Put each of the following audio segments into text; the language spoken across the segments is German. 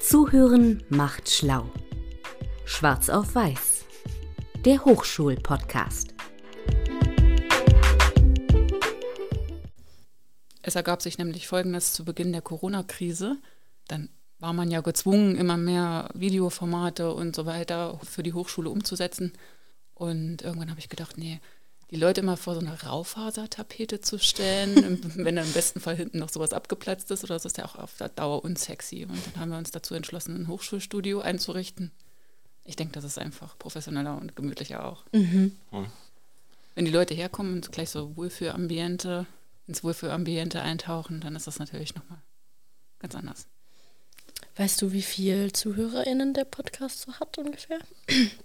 Zuhören macht schlau. Schwarz auf Weiß. Der Hochschul-Podcast. Es ergab sich nämlich Folgendes zu Beginn der Corona-Krise. Dann war man ja gezwungen, immer mehr Videoformate und so weiter für die Hochschule umzusetzen. Und irgendwann habe ich gedacht, nee, die Leute immer vor so einer Raufasertapete zu stellen, wenn dann im besten Fall hinten noch sowas abgeplatzt ist, oder das ist ja auch auf der Dauer unsexy. Und dann haben wir uns dazu entschlossen, ein Hochschulstudio einzurichten. Ich denke, das ist einfach professioneller und gemütlicher auch. Mhm. Wenn die Leute herkommen und gleich so Wohlfühlambiente, ins Wohlfühlambiente eintauchen, dann ist das natürlich nochmal ganz anders. Weißt du, wie viel ZuhörerInnen der Podcast so hat ungefähr?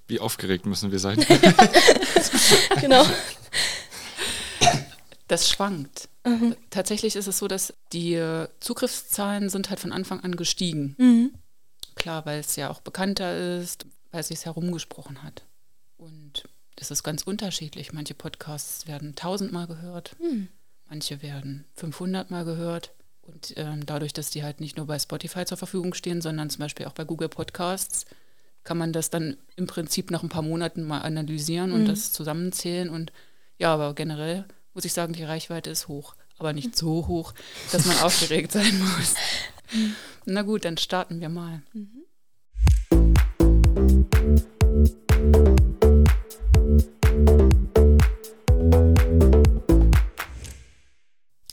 Wie aufgeregt müssen wir sein? genau. Das schwankt. Mhm. Tatsächlich ist es so, dass die äh, Zugriffszahlen sind halt von Anfang an gestiegen. Mhm. Klar, weil es ja auch bekannter ist, weil es sich herumgesprochen hat. Und das ist ganz unterschiedlich. Manche Podcasts werden tausendmal gehört, mhm. manche werden 500 Mal gehört. Und ähm, dadurch, dass die halt nicht nur bei Spotify zur Verfügung stehen, sondern zum Beispiel auch bei Google Podcasts, kann man das dann im Prinzip nach ein paar Monaten mal analysieren und mhm. das zusammenzählen. Und ja, aber generell muss ich sagen, die Reichweite ist hoch, aber nicht so hoch, dass man aufgeregt sein muss. Na gut, dann starten wir mal. Mhm.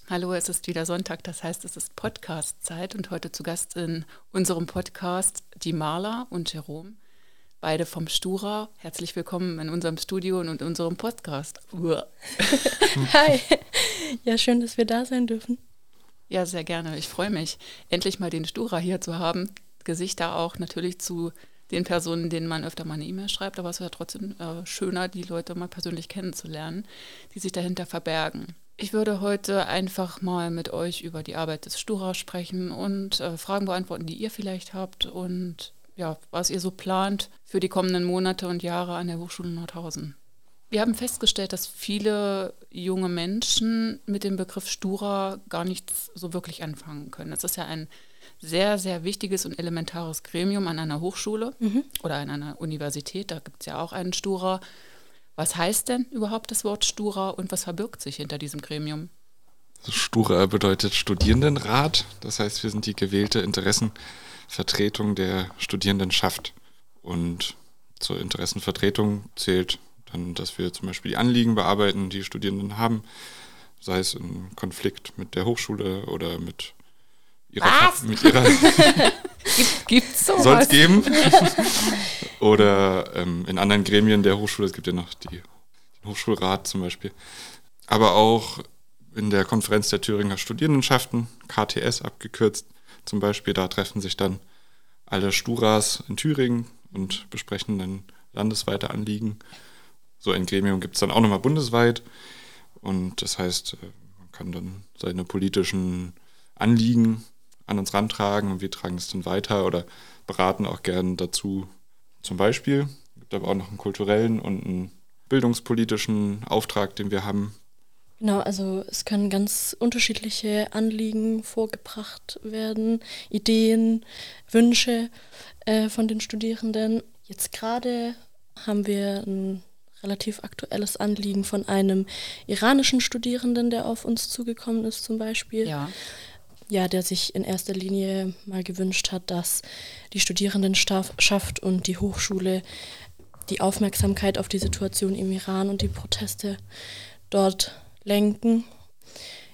Hallo, es ist wieder Sonntag, das heißt, es ist Podcast-Zeit und heute zu Gast in unserem Podcast die Marla und Jerome, beide vom Stura. Herzlich willkommen in unserem Studio und in unserem Podcast. Hi, ja, schön, dass wir da sein dürfen. Ja, sehr gerne. Ich freue mich, endlich mal den Stura hier zu haben. Gesichter auch natürlich zu den Personen, denen man öfter mal eine E-Mail schreibt, aber es wäre trotzdem äh, schöner, die Leute mal persönlich kennenzulernen, die sich dahinter verbergen. Ich würde heute einfach mal mit euch über die Arbeit des Stura sprechen und äh, Fragen beantworten, die ihr vielleicht habt und ja, was ihr so plant für die kommenden Monate und Jahre an der Hochschule Nordhausen. Wir haben festgestellt, dass viele junge Menschen mit dem Begriff Stura gar nichts so wirklich anfangen können. Es ist ja ein sehr, sehr wichtiges und elementares Gremium an einer Hochschule mhm. oder an einer Universität. Da gibt es ja auch einen Stura. Was heißt denn überhaupt das Wort Stura und was verbirgt sich hinter diesem Gremium? Stura bedeutet Studierendenrat. Das heißt, wir sind die gewählte Interessenvertretung der Studierendenschaft. Und zur Interessenvertretung zählt dann, dass wir zum Beispiel die Anliegen bearbeiten, die Studierenden haben, sei es im Konflikt mit der Hochschule oder mit ihrer, Was? mit ihrer Gibt, gibt's sowas? Soll es geben. Oder ähm, in anderen Gremien der Hochschule, es gibt ja noch die, den Hochschulrat zum Beispiel. Aber auch in der Konferenz der Thüringer Studierendenschaften, KTS abgekürzt zum Beispiel, da treffen sich dann alle Sturas in Thüringen und besprechen dann landesweite Anliegen. So ein Gremium gibt es dann auch nochmal bundesweit. Und das heißt, äh, man kann dann seine politischen Anliegen an uns rantragen und wir tragen es dann weiter oder beraten auch gern dazu. Zum Beispiel gibt aber auch noch einen kulturellen und einen bildungspolitischen Auftrag, den wir haben. Genau, also es können ganz unterschiedliche Anliegen vorgebracht werden, Ideen, Wünsche äh, von den Studierenden. Jetzt gerade haben wir ein relativ aktuelles Anliegen von einem iranischen Studierenden, der auf uns zugekommen ist zum Beispiel. Ja ja, der sich in erster Linie mal gewünscht hat, dass die Studierendenschaft und die Hochschule die Aufmerksamkeit auf die Situation im Iran und die Proteste dort lenken.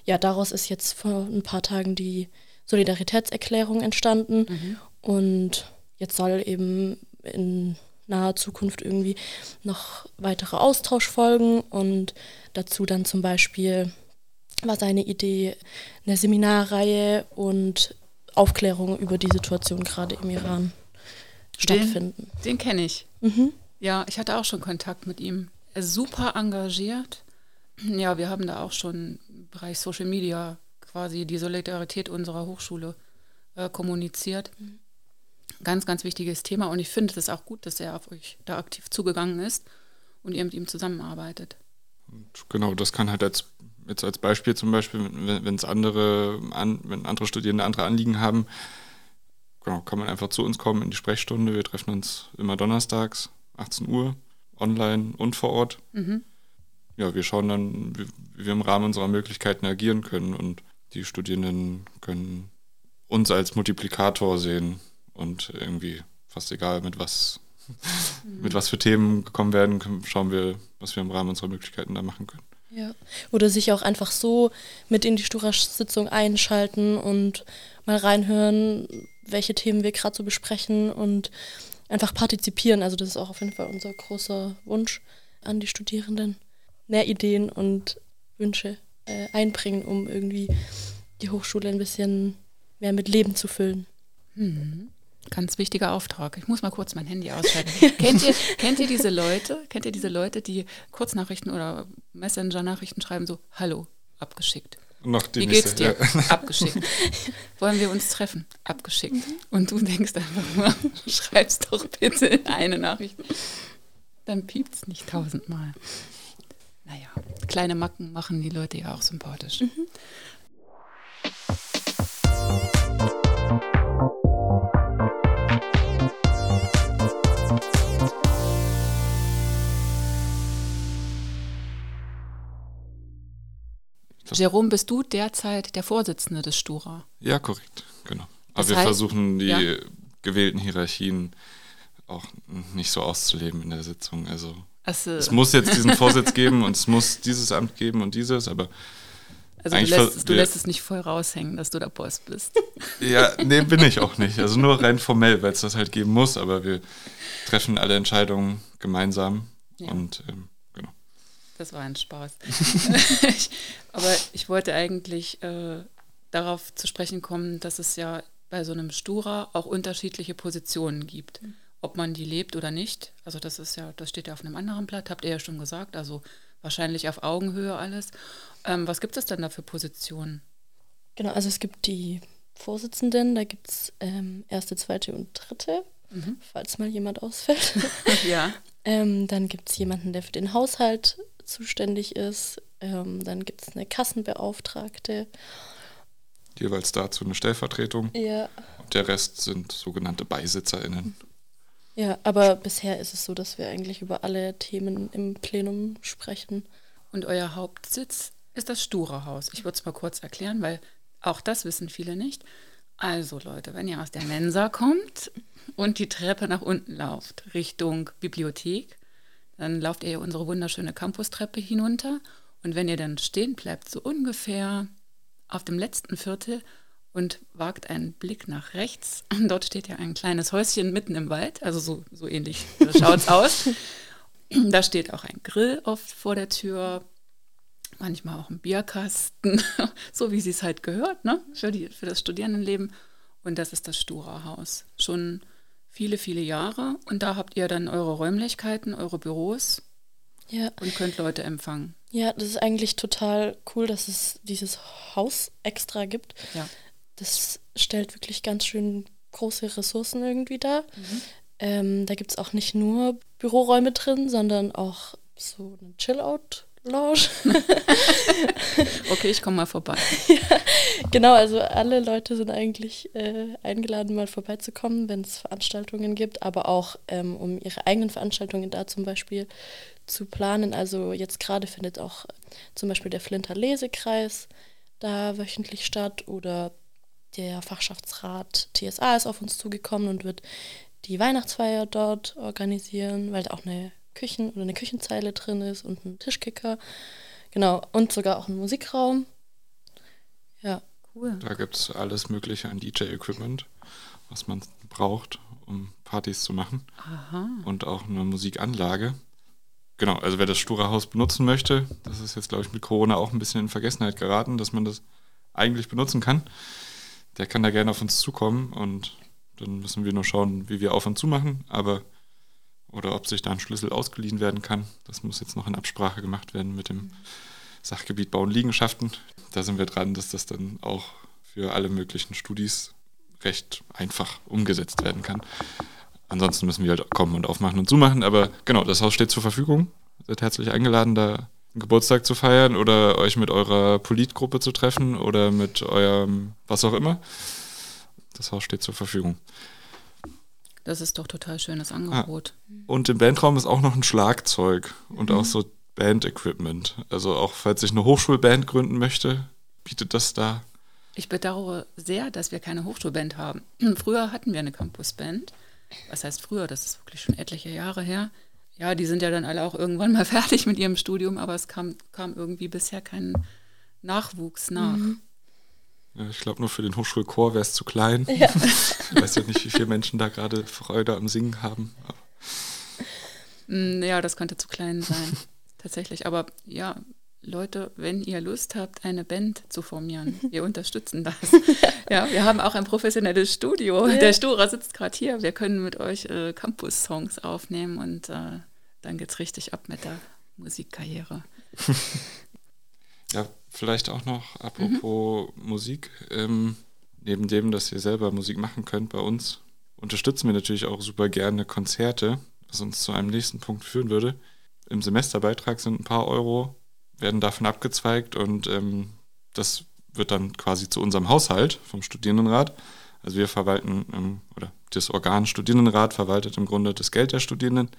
Ja, daraus ist jetzt vor ein paar Tagen die Solidaritätserklärung entstanden mhm. und jetzt soll eben in naher Zukunft irgendwie noch weitere Austausch folgen und dazu dann zum Beispiel war seine Idee, eine Seminarreihe und Aufklärung über die Situation gerade im Iran stattfinden. Den, den kenne ich. Mhm. Ja, ich hatte auch schon Kontakt mit ihm. Er ist super engagiert. Ja, wir haben da auch schon im Bereich Social Media quasi die Solidarität unserer Hochschule äh, kommuniziert. Mhm. Ganz, ganz wichtiges Thema und ich finde es auch gut, dass er auf euch da aktiv zugegangen ist und ihr mit ihm zusammenarbeitet. Und genau, das kann halt als jetzt als Beispiel zum Beispiel, wenn es andere, an, wenn andere Studierende andere Anliegen haben, genau, kann man einfach zu uns kommen in die Sprechstunde. Wir treffen uns immer donnerstags, 18 Uhr, online und vor Ort. Mhm. Ja, wir schauen dann, wie, wie wir im Rahmen unserer Möglichkeiten agieren können und die Studierenden können uns als Multiplikator sehen und irgendwie fast egal, mit was, mit was für Themen gekommen werden, schauen wir, was wir im Rahmen unserer Möglichkeiten da machen können. Ja. Oder sich auch einfach so mit in die Stura-Sitzung einschalten und mal reinhören, welche Themen wir gerade so besprechen und einfach partizipieren. Also das ist auch auf jeden Fall unser großer Wunsch an die Studierenden. Mehr Ideen und Wünsche äh, einbringen, um irgendwie die Hochschule ein bisschen mehr mit Leben zu füllen. Mhm. Ganz wichtiger Auftrag. Ich muss mal kurz mein Handy ausschalten. kennt, ihr, kennt ihr diese Leute? Kennt ihr diese Leute, die Kurznachrichten oder Messenger-Nachrichten schreiben, so Hallo, abgeschickt. Noch die Wie nächste, geht's dir? Ja. Abgeschickt. Wollen wir uns treffen? Abgeschickt. Und du denkst einfach nur, schreibst doch bitte eine Nachricht. Dann piept's nicht tausendmal. Naja, kleine Macken machen die Leute ja auch sympathisch. Jerome, bist du derzeit der Vorsitzende des Stura? ja, korrekt, genau. Aber Das wir heißt- versuchen die ja. gewählten Hierarchien auch nicht so auszuleben in der Sitzung. Also Also, es muss jetzt diesen Vorsitz geben und es muss dieses Amt geben und dieses, aber also du, eigentlich lässt, du lässt es nicht voll raushängen, dass du der Boss bist. Ja, nee, bin ich auch nicht. Also nur rein formell, weil es das halt geben muss, aber wir treffen alle Entscheidungen gemeinsam Ja. und ähm, genau. Das war ein Spaß. ich, aber ich wollte eigentlich äh, darauf zu sprechen kommen, dass es ja bei so einem Stura auch unterschiedliche Positionen gibt. Ob man die lebt oder nicht. Also das ist ja, das steht ja auf einem anderen Blatt, habt ihr ja schon gesagt. Also wahrscheinlich auf Augenhöhe alles. Ähm, was gibt es denn da für Positionen? Genau, also es gibt die Vorsitzenden, da gibt es ähm, erste, zweite und dritte, Mhm. falls mal jemand ausfällt. ja. Ähm, dann gibt es jemanden, der für den Haushalt zuständig ist. Ähm, dann gibt es eine Kassenbeauftragte. Jeweils dazu eine Stellvertretung. Ja. Und der Rest sind sogenannte BeisitzerInnen. Ja, aber bisher ist es so, dass wir eigentlich über alle Themen im Plenum sprechen. Und euer Hauptsitz ist das Stura-Haus. Ich würde es mal kurz erklären, weil auch das wissen viele nicht. Also Leute, wenn ihr aus der Mensa kommt und die Treppe nach unten lauft, Richtung Bibliothek, dann lauft ihr unsere wunderschöne Campustreppe hinunter. Und wenn ihr dann stehen bleibt, so ungefähr auf dem letzten Viertel und wagt einen Blick nach rechts, dort steht ja ein kleines Häuschen mitten im Wald, also so, so ähnlich schaut es aus. Da steht auch ein Grill oft vor der Tür, manchmal auch ein Bierkasten, so wie sie es halt gehört, ne? Für, die, für das Studierendenleben. Und das ist das Stura-Haus. Schon viele, viele Jahre. Und da habt ihr dann eure Räumlichkeiten, eure Büros Ja, und könnt Leute empfangen. ja, das ist eigentlich total cool, dass es dieses Haus extra gibt. Ja. Das stellt wirklich ganz schön große Ressourcen irgendwie dar. Ähm, da gibt es auch nicht nur Büroräume drin, sondern auch so eine Chill-Out-Lounge. Okay, ich komme mal vorbei. genau, also alle Leute sind eigentlich äh, eingeladen, mal vorbeizukommen, wenn es Veranstaltungen gibt, aber auch um, um ihre eigenen Veranstaltungen da zum Beispiel zu planen. Also jetzt gerade findet auch zum Beispiel der Flinter Lesekreis da wöchentlich statt oder der Fachschaftsrat TSA ist auf uns zugekommen und wird die Weihnachtsfeier dort organisieren, weil da auch eine Küchen- oder eine Küchenzeile drin ist und ein Tischkicker. Genau, und sogar auch ein Musikraum. Ja, Cool. Da gibt es alles Mögliche an DJ-Equipment, was man braucht, um Partys zu machen. Aha. Und auch eine Musikanlage. Genau, also wer das Stura-Haus benutzen möchte, das ist jetzt, glaube ich, mit Corona auch ein bisschen in Vergessenheit geraten, dass man das eigentlich benutzen kann. Der kann da gerne auf uns zukommen und dann müssen wir nur schauen, wie wir auf und zu machen, aber oder ob sich da ein Schlüssel ausgeliehen werden kann. Das muss jetzt noch in Absprache gemacht werden mit dem Sachgebiet Bau und Liegenschaften. Da sind wir dran, dass das dann auch für alle möglichen Studis recht einfach umgesetzt werden kann. Ansonsten müssen wir halt kommen und aufmachen und zumachen. Aber genau, das Haus steht zur Verfügung. Seid herzlich eingeladen, da Geburtstag zu feiern oder euch mit eurer Politgruppe zu treffen oder mit eurem was auch immer. das Haus steht zur Verfügung. Das ist doch total schönes Angebot. Und im Bandraum ist auch noch ein Schlagzeug und auch so Band-Equipment. Also auch falls ich eine Hochschulband gründen möchte, bietet das da. Ich bedauere sehr, dass wir keine Hochschulband haben. Früher hatten wir eine Campusband. Was heißt früher? Das ist wirklich schon etliche Jahre her. Ja, die sind ja dann alle auch irgendwann mal fertig mit ihrem Studium, aber es kam, kam irgendwie bisher kein Nachwuchs nach. Ja, ich glaube, nur für den Hochschulchor wäre es zu klein. Ich weiß ja nicht, wie viele Menschen da gerade Freude am Singen haben. Aber Mm, Ja, das könnte zu klein sein, tatsächlich. Aber ja, Leute, wenn ihr Lust habt, eine Band zu formieren, wir unterstützen das. Ja, wir haben auch ein professionelles Studio. Der Stura sitzt gerade hier. Wir können mit euch äh, Campus-Songs aufnehmen und äh, dann geht's richtig ab mit der Musikkarriere. Ja, vielleicht auch noch apropos Musik. Ähm, neben dem, dass ihr selber Musik machen könnt bei uns, unterstützen wir natürlich auch super gerne Konzerte, was uns zu einem nächsten Punkt führen würde. Im Semesterbeitrag sind ein paar Euro, werden davon abgezweigt und ähm, das wird dann quasi zu unserem Haushalt vom Studierendenrat. Also wir verwalten, ähm, oder das Organ Studierendenrat verwaltet im Grunde das Geld der Studierenden.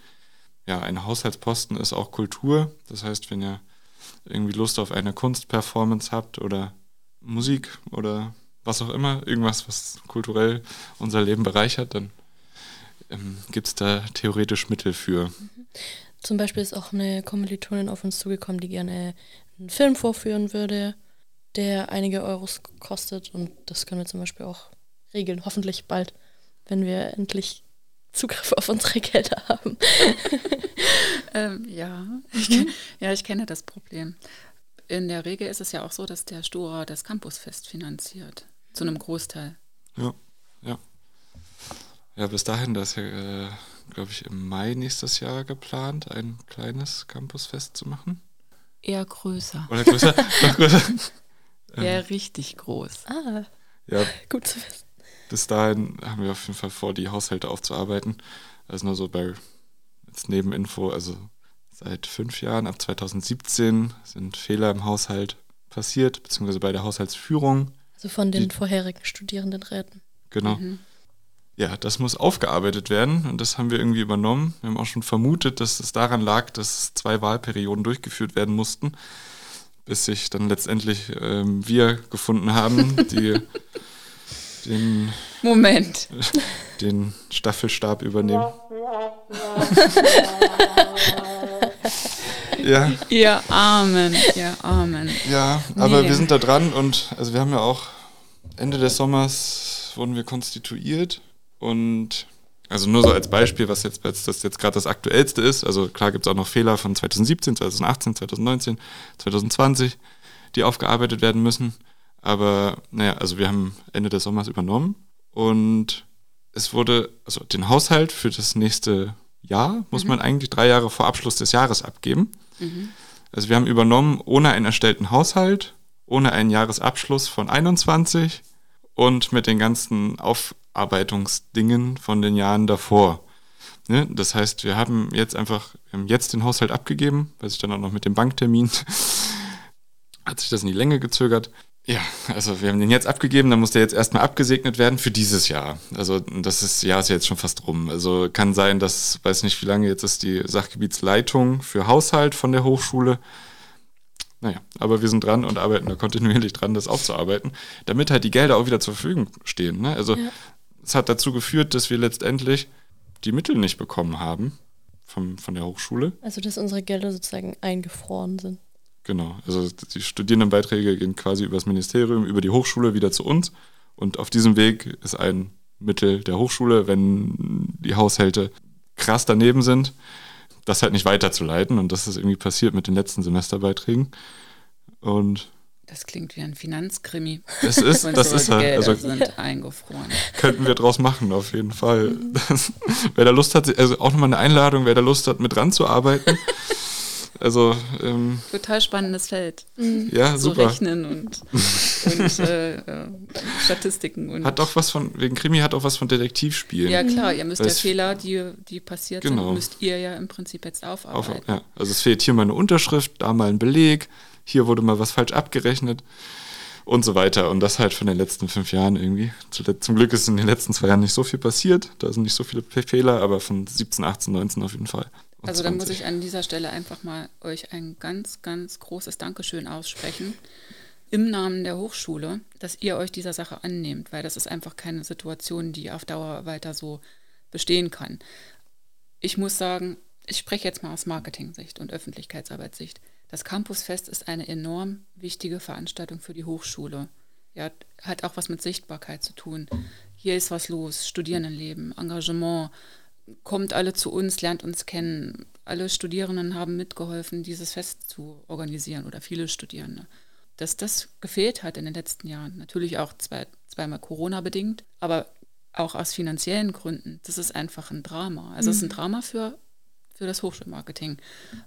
Ja, ein Haushaltsposten ist auch Kultur. Das heißt, wenn ihr irgendwie Lust auf eine Kunstperformance habt oder Musik oder was auch immer, irgendwas, was kulturell unser Leben bereichert, dann ähm, gibt es da theoretisch Mittel für. Zum Beispiel ist auch eine Kommilitonin auf uns zugekommen, die gerne einen Film vorführen würde, der einige Euros kostet. Und das können wir zum Beispiel auch regeln, hoffentlich bald, wenn wir endlich Zugriff auf unsere Gelder haben. Ähm, ja, ich, kenn- ja, ich kenne das Problem. In der Regel ist es ja auch so, dass der Stura das Campusfest finanziert. Zu einem Großteil. Ja, ja. Ja, bis dahin, das ist ja, äh, glaube ich, im Mai nächstes Jahr geplant, ein kleines Campusfest zu machen. Eher größer. Oder größer? noch größer. Eher richtig groß. Ah, Ja, gut zu wissen. bis dahin haben wir auf jeden Fall vor, die Haushalte aufzuarbeiten. Also nur so bei jetzt Nebeninfo, also seit fünf Jahren, ab 2017, sind Fehler im Haushalt passiert, beziehungsweise bei der Haushaltsführung. Also von den Die- vorherigen Studierendenräten. Genau. Ja, das muss aufgearbeitet werden und das haben wir irgendwie übernommen. Wir haben auch schon vermutet, dass es daran lag, dass zwei Wahlperioden durchgeführt werden mussten, bis sich dann letztendlich ähm, wir gefunden haben, die den, Moment. den Staffelstab übernehmen. ja, Ihr Armen, ihr Armen. ja, aber Nee. wir sind da dran und also wir haben ja auch Ende des Sommers wurden wir konstituiert und also nur so als Beispiel, was jetzt, was das jetzt gerade das aktuellste ist. Also klar gibt es auch noch Fehler von 2017, 2018, 2019, 2020, die aufgearbeitet werden müssen. Aber naja, also wir haben Ende des Sommers übernommen und es wurde, also den Haushalt für das nächste Jahr muss man eigentlich drei Jahre vor Abschluss des Jahres abgeben. Also wir haben übernommen ohne einen erstellten Haushalt, ohne einen Jahresabschluss von 21 und mit den ganzen Aufarbeitungsdingen von den Jahren davor. Ne? Das heißt, wir haben jetzt einfach, haben jetzt den Haushalt abgegeben, weil sich dann auch noch mit dem Banktermin hat sich das in die Länge gezögert. Ja, also wir haben den jetzt abgegeben, dann muss der jetzt erstmal abgesegnet werden für dieses Jahr. Also das ist, Jahr ist ja jetzt schon fast rum. Also kann sein, dass, weiß nicht wie lange jetzt ist die Sachgebietsleitung für Haushalt von der Hochschule. Naja, aber wir sind dran und arbeiten da kontinuierlich dran, das aufzuarbeiten, damit halt die Gelder auch wieder zur Verfügung stehen. Ne? Also Ja. Es hat dazu geführt, dass wir letztendlich die Mittel nicht bekommen haben vom, von der Hochschule. Also dass unsere Gelder sozusagen eingefroren sind. Genau, also die Studierendenbeiträge gehen quasi über das Ministerium, über die Hochschule wieder zu uns. Und auf diesem Weg ist ein Mittel der Hochschule, wenn die Haushalte krass daneben sind, das halt nicht weiterzuleiten. Und das ist irgendwie passiert mit den letzten Semesterbeiträgen. Und Das klingt wie ein Finanzkrimi. das ist, das ist halt, Gelder also sind eingefroren. könnten wir draus machen, auf jeden Fall. Das, wer da Lust hat, also auch nochmal eine Einladung, wer da Lust hat, mit ranzuarbeiten. Also, ähm, Total spannendes Feld. ja, So super. Rechnen und, und äh, äh, Statistiken. Und Hat auch was von, wegen Krimi hat auch was von Detektivspielen. ja klar, ihr müsst ja Fehler, die, die passiert Genau. sind, müsst ihr ja im Prinzip jetzt Auf, aufarbeiten. ja. Also es fehlt hier mal eine Unterschrift, da mal ein Beleg, hier wurde mal was falsch abgerechnet. und so weiter. Und das halt von den letzten fünf Jahren irgendwie. Zum Glück ist in den letzten zwei Jahren nicht so viel passiert. Da sind nicht so viele Fehler, aber von 17, 18, 19 auf jeden Fall. Also da muss ich an dieser Stelle einfach mal euch ein ganz, ganz großes Dankeschön aussprechen im Namen der Hochschule, dass ihr euch dieser Sache annehmt, weil das ist einfach keine Situation, die auf Dauer weiter so bestehen kann. Ich muss sagen, ich spreche jetzt mal aus Marketing-Sicht und Öffentlichkeitsarbeitssicht. Das Campusfest ist eine enorm wichtige Veranstaltung für die Hochschule. Ja, hat auch was mit Sichtbarkeit zu tun. Hier ist was los, Studierendenleben, Engagement, kommt alle zu uns, lernt uns kennen. Alle Studierenden haben mitgeholfen, dieses Fest zu organisieren oder viele Studierende. Dass das gefehlt hat in den letzten Jahren, natürlich auch zwei, zweimal Corona bedingt, aber auch aus finanziellen Gründen, das ist einfach ein Drama. Also es mhm. ist ein mhm. Drama für, für das Hochschulmarketing,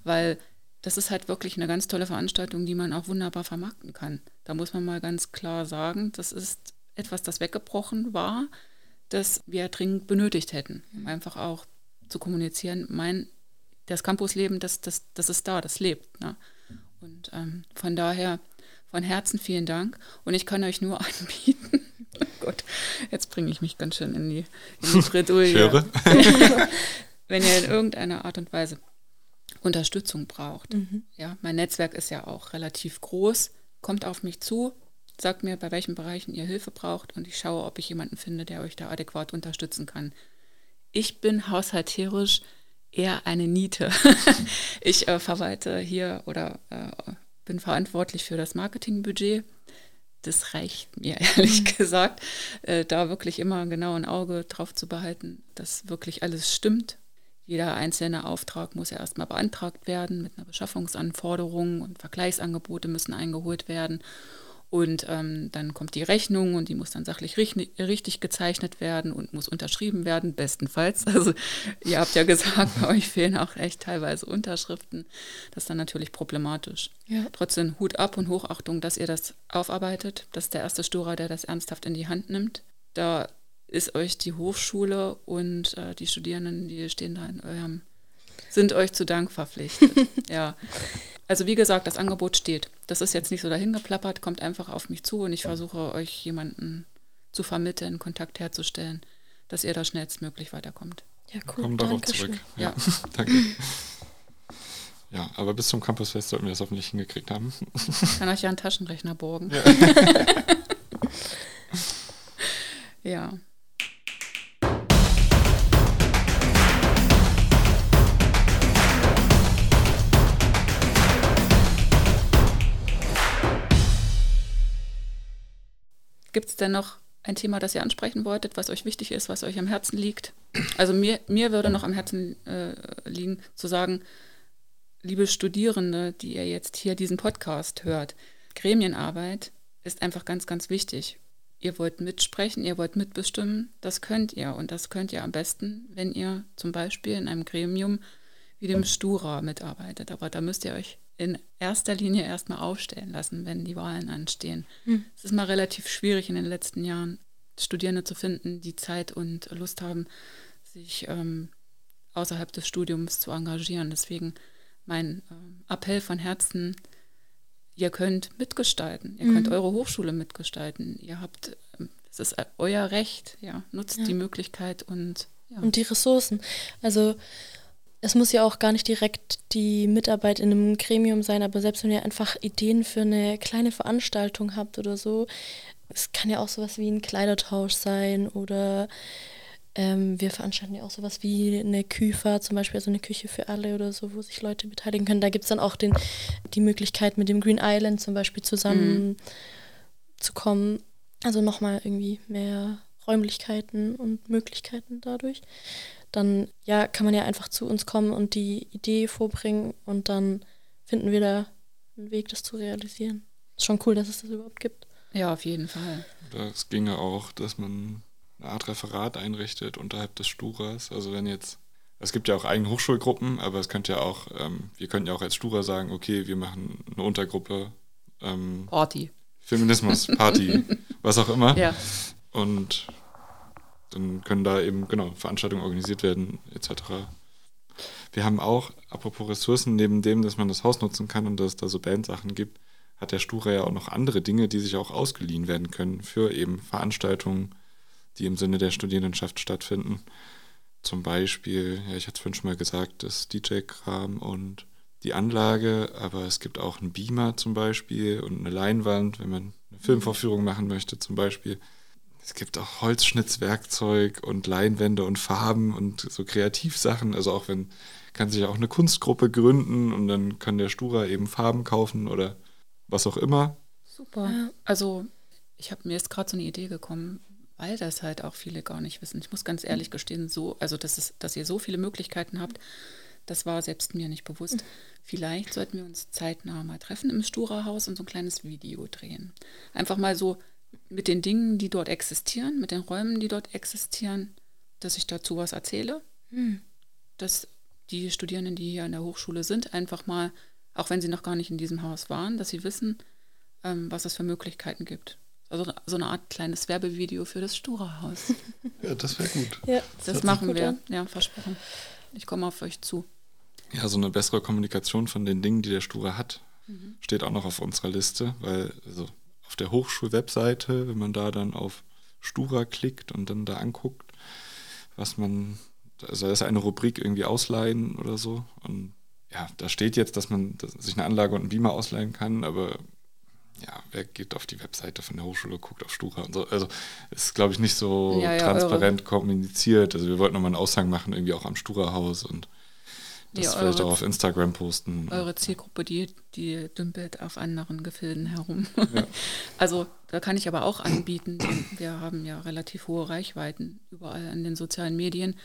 weil das ist halt wirklich eine ganz tolle Veranstaltung, die man auch wunderbar vermarkten kann. Da muss man mal ganz klar sagen, das ist etwas, das weggebrochen war, das wir dringend benötigt hätten, um einfach auch zu kommunizieren, mein, das Campusleben, das, das, das ist da, das lebt. Ne? Und ähm, von daher von Herzen vielen Dank und ich kann euch nur anbieten. oh Gott, jetzt bringe ich mich ganz schön in die, in die Bredouille. Wenn ihr in irgendeiner Art und Weise Unterstützung braucht. Mhm. Ja, mein Netzwerk ist ja auch relativ groß. Kommt auf mich zu, sagt mir, bei welchen Bereichen ihr Hilfe braucht und ich schaue, ob ich jemanden finde, der euch da adäquat unterstützen kann. Ich bin haushalterisch eher eine Niete. ich äh, verwalte hier oder äh, bin verantwortlich für das Marketingbudget. Das reicht mir ehrlich mhm. gesagt, äh, da wirklich immer genau ein Auge drauf zu behalten, dass wirklich alles stimmt. Jeder einzelne Auftrag muss ja erstmal beantragt werden mit einer Beschaffungsanforderung und Vergleichsangebote müssen eingeholt werden. Und ähm, dann kommt die Rechnung und die muss dann sachlich richtig, richtig, gezeichnet werden und muss unterschrieben werden, bestenfalls. Also ihr habt ja gesagt, bei euch fehlen auch echt teilweise Unterschriften. Das ist dann natürlich problematisch. Ja. Trotzdem Hut ab und Hochachtung, dass ihr das aufarbeitet. Das ist der erste Stura, der das ernsthaft in die Hand nimmt. Da ist euch die Hochschule und äh, die Studierenden, die stehen da in eurem, sind euch zu Dank verpflichtet. ja. Also wie gesagt, das Angebot steht. Das ist jetzt nicht so dahingeplappert, kommt einfach auf mich zu und ich versuche euch jemanden zu vermitteln, Kontakt herzustellen, dass ihr da schnellstmöglich weiterkommt. Ja, cool. Kommen darauf zurück. Ja, ja. danke. Ja, aber bis zum Campusfest sollten wir das hoffentlich hingekriegt haben. Ich kann euch ja einen Taschenrechner borgen. Ja. ja. Gibt es denn noch ein Thema, das ihr ansprechen wolltet, was euch wichtig ist, was euch am Herzen liegt? Also mir, mir würde noch am Herzen äh, liegen, zu sagen, liebe Studierende, die ihr jetzt hier diesen Podcast hört, Gremienarbeit ist einfach ganz, ganz wichtig. Ihr wollt mitsprechen, ihr wollt mitbestimmen, das könnt ihr. Und das könnt ihr am besten, wenn ihr zum Beispiel in einem Gremium wie dem Stura mitarbeitet. Aber da müsst ihr euch in erster Linie erstmal aufstellen lassen, wenn die Wahlen anstehen. Hm. Es ist mal relativ schwierig in den letzten Jahren, Studierende zu finden, die Zeit und Lust haben, sich ähm, außerhalb des Studiums zu engagieren. Deswegen mein ähm, Appell von Herzen, ihr könnt mitgestalten, ihr mhm. könnt eure Hochschule mitgestalten, ihr habt, ähm, es ist euer Recht, ja, nutzt ja. die Möglichkeit und ja. Und die Ressourcen. Also es muss ja auch gar nicht direkt die Mitarbeit in einem Gremium sein, aber selbst wenn ihr einfach Ideen für eine kleine Veranstaltung habt oder so, es kann ja auch sowas wie ein Kleidertausch sein oder ähm, wir veranstalten ja auch sowas wie eine Küfer, zum Beispiel also eine Küche für alle oder so, wo sich Leute beteiligen können. Da gibt es dann auch den, die Möglichkeit, mit dem Green Island zum Beispiel zusammen mhm. zu kommen. Also nochmal irgendwie mehr Räumlichkeiten und Möglichkeiten dadurch dann ja, kann man ja einfach zu uns kommen und die Idee vorbringen und dann finden wir da einen Weg, das zu realisieren. Ist schon cool, dass es das überhaupt gibt. Ja, auf jeden Fall. Das ginge auch, dass man eine Art Referat einrichtet unterhalb des Sturas. Also wenn jetzt, es gibt ja auch eigene Hochschulgruppen, aber es könnte ja auch, ähm, wir könnten ja auch als Stura sagen, okay, wir machen eine Untergruppe. Ähm, Party. Feminismus, Party, was auch immer. Ja. Und dann können da eben genau Veranstaltungen organisiert werden etc. Wir haben auch, apropos Ressourcen, neben dem, dass man das Haus nutzen kann und dass es da so Bandsachen gibt, hat der Stura ja auch noch andere Dinge, die sich auch ausgeliehen werden können für eben Veranstaltungen, die im Sinne der Studierendenschaft stattfinden. Zum Beispiel, ja, ich hatte es vorhin schon mal gesagt, das DJ-Kram und die Anlage, aber es gibt auch einen Beamer zum Beispiel und eine Leinwand, wenn man eine Filmvorführung machen möchte zum Beispiel. Es gibt auch Holzschnitzwerkzeug und Leinwände und Farben und so Kreativsachen. Also auch wenn, kann sich auch eine Kunstgruppe gründen und dann kann der Stura eben Farben kaufen oder was auch immer. Super. Also ich habe mir jetzt gerade so eine Idee gekommen, weil das halt auch viele gar nicht wissen. Ich muss ganz ehrlich gestehen, so, also dass, es, dass ihr so viele Möglichkeiten habt, das war selbst mir nicht bewusst. Mhm. Vielleicht sollten wir uns zeitnah mal treffen im Stura-Haus und so ein kleines Video drehen. Einfach mal so mit den Dingen, die dort existieren, mit den Räumen, die dort existieren, dass ich dazu was erzähle. Mhm. Dass die Studierenden, die hier an der Hochschule sind, einfach mal, auch wenn sie noch gar nicht in diesem Haus waren, dass sie wissen, ähm, was es für Möglichkeiten gibt. Also so eine Art kleines Werbevideo für das Stura-Haus. Ja, das wäre gut. Ja, das, das machen wir. An. Ja, versprochen. Ich komme auf euch zu. Ja, so eine bessere Kommunikation von den Dingen, die der Stura hat, mhm. steht auch noch auf unserer Liste, weil also auf der Hochschulwebseite, wenn man da dann auf Stura klickt und dann da anguckt, was man, also da ist eine Rubrik irgendwie ausleihen oder so und ja, da steht jetzt, dass man sich eine Anlage und einen Beamer ausleihen kann, aber ja, wer geht auf die Webseite von der Hochschule, guckt auf Stura und so. Also ist, glaube ich, nicht so ja, ja, transparent eure. kommuniziert. Also wir wollten nochmal einen Aushang machen, irgendwie auch am Stura-Haus und das ja, vielleicht auch auf Instagram posten. Eure Zielgruppe, die, die dümpelt auf anderen Gefilden herum. Ja. Also da kann ich aber auch anbieten, wir haben ja relativ hohe Reichweiten überall in den sozialen Medien.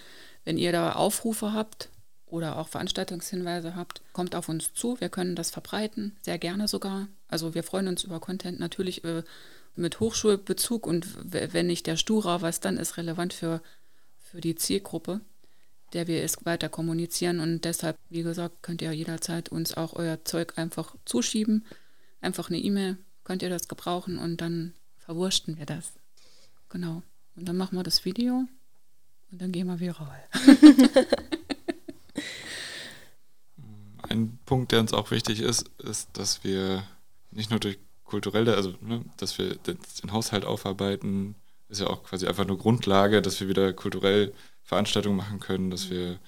Wenn ihr da Aufrufe habt oder auch Veranstaltungshinweise habt, kommt auf uns zu. Wir können das verbreiten, sehr gerne sogar. Also wir freuen uns über Content natürlich äh, mit Hochschulbezug und wenn nicht der Stura, was dann ist relevant für, für die Zielgruppe der wir es weiter kommunizieren. Und deshalb, wie gesagt, könnt ihr jederzeit uns auch euer Zeug einfach zuschieben. Einfach eine E-Mail, könnt ihr das gebrauchen und dann verwurschten wir das. Genau. Und dann machen wir das Video und dann gehen wir viral. Ein Punkt, der uns auch wichtig ist, ist, dass wir nicht nur durch kulturelle, also ne, dass wir den Haushalt aufarbeiten, ist ja auch quasi einfach nur Grundlage, dass wir wieder kulturell Veranstaltungen machen können, dass wir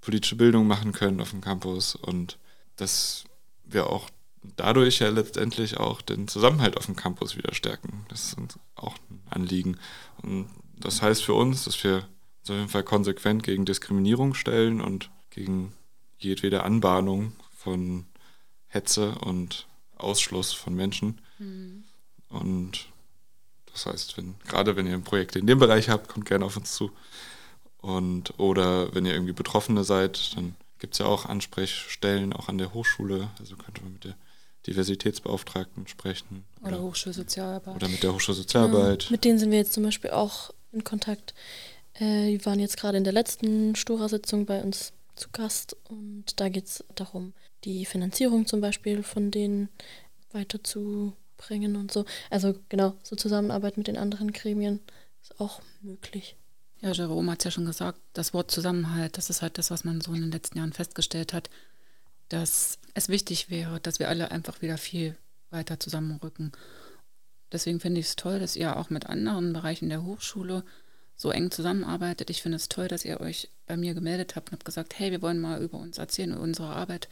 politische Bildung machen können auf dem Campus und dass wir auch dadurch ja letztendlich auch den Zusammenhalt auf dem Campus wieder stärken. Das ist uns auch ein Anliegen. Und das heißt für uns, dass wir uns auf jeden Fall konsequent gegen Diskriminierung stellen und gegen jedwede Anbahnung von Hetze und Ausschluss von Menschen. Mhm. Und das heißt, wenn, gerade wenn ihr ein Projekt in dem Bereich habt, kommt gerne auf uns zu. Und, oder wenn ihr irgendwie Betroffene seid, dann gibt es ja auch Ansprechstellen, auch an der Hochschule. Also könnte man mit der Diversitätsbeauftragten sprechen. Oder, oder Hochschulsozialarbeit. Oder mit der Hochschulsozialarbeit. Genau. Mit denen sind wir jetzt zum Beispiel auch in Kontakt. Äh, die waren jetzt gerade in der letzten Stura-Sitzung bei uns zu Gast und da geht es darum, die Finanzierung zum Beispiel von denen weiterzubringen und so. Also genau, so Zusammenarbeit mit den anderen Gremien ist auch möglich. Ja, Jerome hat es ja schon gesagt, das Wort Zusammenhalt, das ist halt das, was man so in den letzten Jahren festgestellt hat, dass es wichtig wäre, dass wir alle einfach wieder viel weiter zusammenrücken. Deswegen finde ich es toll, dass ihr auch mit anderen Bereichen der Hochschule so eng zusammenarbeitet. Ich finde es toll, dass ihr euch bei mir gemeldet habt und habt gesagt, hey, wir wollen mal über uns erzählen, über unsere Arbeit,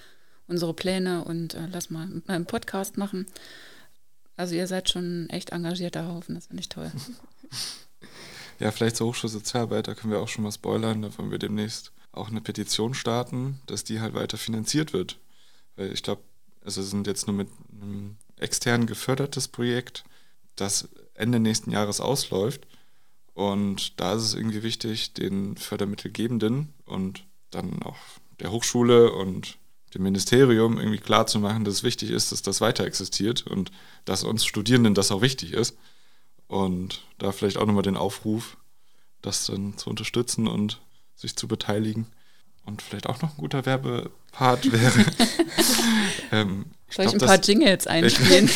unsere Pläne und äh, lass mal einen Podcast machen. Also ihr seid schon echt engagierter Haufen, das finde ich toll. Ja, vielleicht zur Hochschulsozialarbeit, da können wir auch schon mal spoilern, da wollen wir demnächst auch eine Petition starten, dass die halt weiter finanziert wird. Weil ich glaube, also es sind jetzt nur mit einem extern gefördertes Projekt, das Ende nächsten Jahres ausläuft. Und da ist es irgendwie wichtig, den Fördermittelgebenden und dann auch der Hochschule und dem Ministerium irgendwie klarzumachen, dass es wichtig ist, dass das weiter existiert und dass uns Studierenden das auch wichtig ist. Und da vielleicht auch nochmal den Aufruf, das dann zu unterstützen und sich zu beteiligen. Und vielleicht auch noch ein guter Werbepart wäre. ähm, ich Soll glaub, ich ein paar das, Jingles einspielen?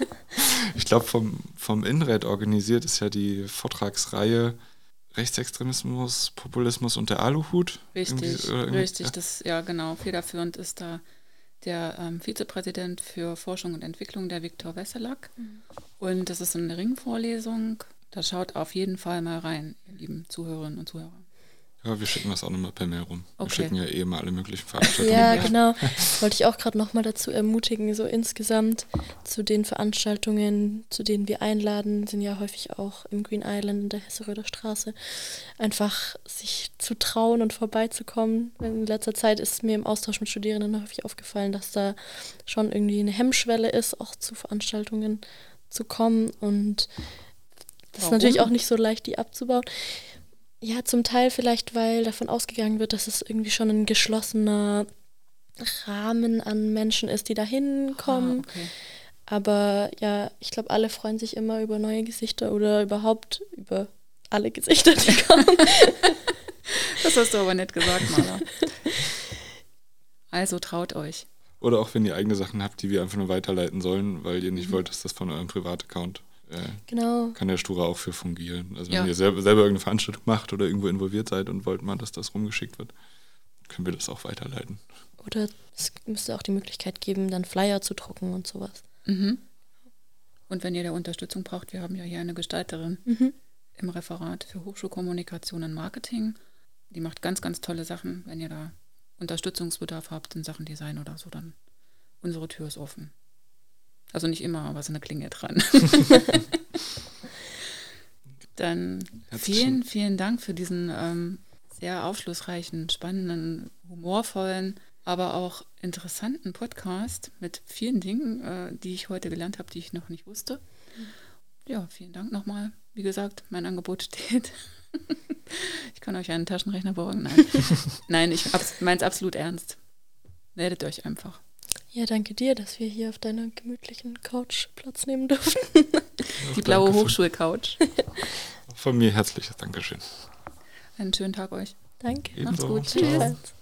ich glaube, vom, vom INRED organisiert ist ja die Vortragsreihe Rechtsextremismus, Populismus und der Aluhut. Richtig, irgendwie, richtig. Ja. Das, ja, genau. Federführend ist da der ähm, Vizepräsident für Forschung und Entwicklung, der Viktor Wesselack. Mhm. Und das ist eine Ringvorlesung. Da schaut auf jeden Fall mal rein, ihr lieben Zuhörerinnen und Zuhörer. Ja, wir schicken das auch nochmal per Mail rum. Okay. Wir schicken ja eh mal alle möglichen Veranstaltungen. ja, genau. Wollte ich auch gerade nochmal dazu ermutigen, so insgesamt zu den Veranstaltungen, zu denen wir einladen, sind ja häufig auch im Green Island in der Hesseröder Straße, einfach sich zu trauen und vorbeizukommen. In letzter Zeit ist mir im Austausch mit Studierenden häufig aufgefallen, dass da schon irgendwie eine Hemmschwelle ist, auch zu Veranstaltungen zu kommen und das ist natürlich auch nicht so leicht, die abzubauen. Ja, zum Teil vielleicht, weil davon ausgegangen wird, dass es irgendwie schon ein geschlossener Rahmen an Menschen ist, die da hinkommen. Ah, okay. Aber ja, ich glaube, alle freuen sich immer über neue Gesichter oder überhaupt über alle Gesichter, die kommen. das hast du aber nicht gesagt, Mala. Also traut euch. Oder auch wenn ihr eigene Sachen habt, die wir einfach nur weiterleiten sollen, weil ihr nicht mhm. wollt, dass das von eurem Privataccount äh, genau. kann der Stura auch für fungieren. Also wenn ja. ihr selber, selber irgendeine Veranstaltung macht oder irgendwo involviert seid und wollt mal, dass das rumgeschickt wird, können wir das auch weiterleiten. Oder es müsste auch die Möglichkeit geben, dann Flyer zu drucken und sowas. Mhm. Und wenn ihr da Unterstützung braucht, wir haben ja hier eine Gestalterin mhm. im Referat für Hochschulkommunikation und Marketing. Die macht ganz, ganz tolle Sachen. Wenn ihr da Unterstützungsbedarf habt in Sachen Design oder so, dann unsere Tür ist offen. Also nicht immer, aber so eine Klinge dran. Dann vielen, vielen Dank für diesen ähm, sehr aufschlussreichen, spannenden, humorvollen, aber auch interessanten Podcast mit vielen Dingen, äh, die ich heute gelernt habe, die ich noch nicht wusste. Ja, vielen Dank nochmal. Wie gesagt, mein Angebot steht. ich kann euch einen Taschenrechner borgen. Nein, Nein ich meine es absolut ernst. Meldet euch einfach. Ja, danke dir, dass wir hier auf deiner gemütlichen Couch Platz nehmen dürfen. Die blaue Hochschulcouch. Von mir herzliches Dankeschön. Einen schönen Tag euch. Danke. Ebenso. Macht's gut. Tschüss.